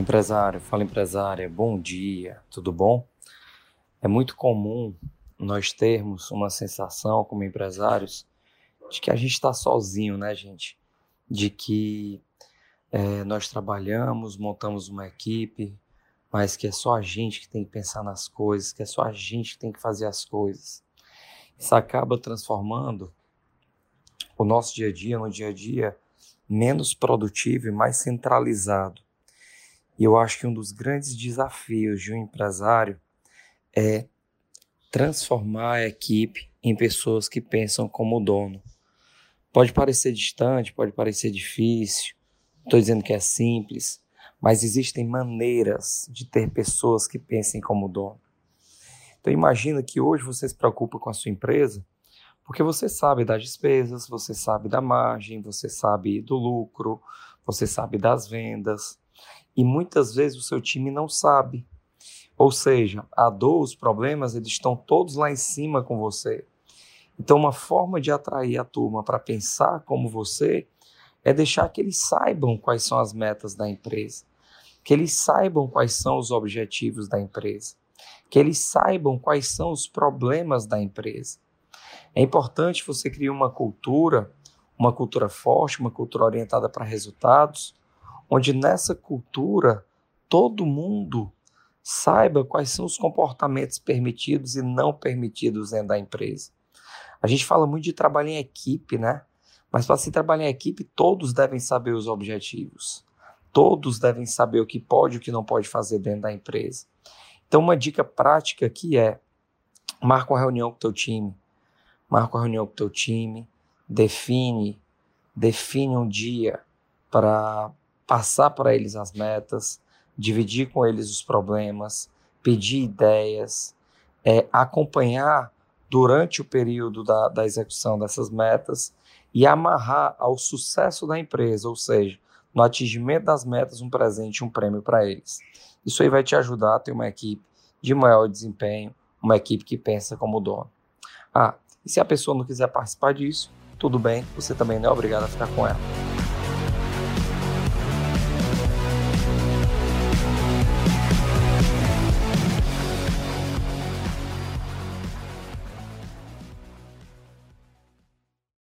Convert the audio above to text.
empresário, fala empresária, bom dia, tudo bom? É muito comum nós termos uma sensação como empresários de que a gente está sozinho, né, gente? De que é, nós trabalhamos, montamos uma equipe, mas que é só a gente que tem que pensar nas coisas, que é só a gente que tem que fazer as coisas. Isso acaba transformando o nosso dia a dia no dia a dia menos produtivo e mais centralizado. E eu acho que um dos grandes desafios de um empresário é transformar a equipe em pessoas que pensam como dono. Pode parecer distante, pode parecer difícil, estou dizendo que é simples, mas existem maneiras de ter pessoas que pensem como dono. Então imagina que hoje você se preocupa com a sua empresa, porque você sabe das despesas, você sabe da margem, você sabe do lucro, você sabe das vendas, e muitas vezes o seu time não sabe. Ou seja, a dor, os problemas, eles estão todos lá em cima com você. Então, uma forma de atrair a turma para pensar como você é deixar que eles saibam quais são as metas da empresa, que eles saibam quais são os objetivos da empresa, que eles saibam quais são os problemas da empresa. É importante você criar uma cultura, uma cultura forte, uma cultura orientada para resultados, onde nessa cultura todo mundo saiba quais são os comportamentos permitidos e não permitidos dentro da empresa. A gente fala muito de trabalho em equipe, né? Mas para se trabalhar em equipe, todos devem saber os objetivos. Todos devem saber o que pode e o que não pode fazer dentro da empresa. Então, uma dica prática aqui é: marca uma reunião com o teu time. Marca uma reunião com o teu time, define, define um dia para passar para eles as metas, dividir com eles os problemas, pedir ideias, é, acompanhar durante o período da, da execução dessas metas e amarrar ao sucesso da empresa, ou seja, no atingimento das metas, um presente, um prêmio para eles. Isso aí vai te ajudar a ter uma equipe de maior desempenho, uma equipe que pensa como dono. Ah, e se a pessoa não quiser participar disso, tudo bem, você também não é obrigado a ficar com ela.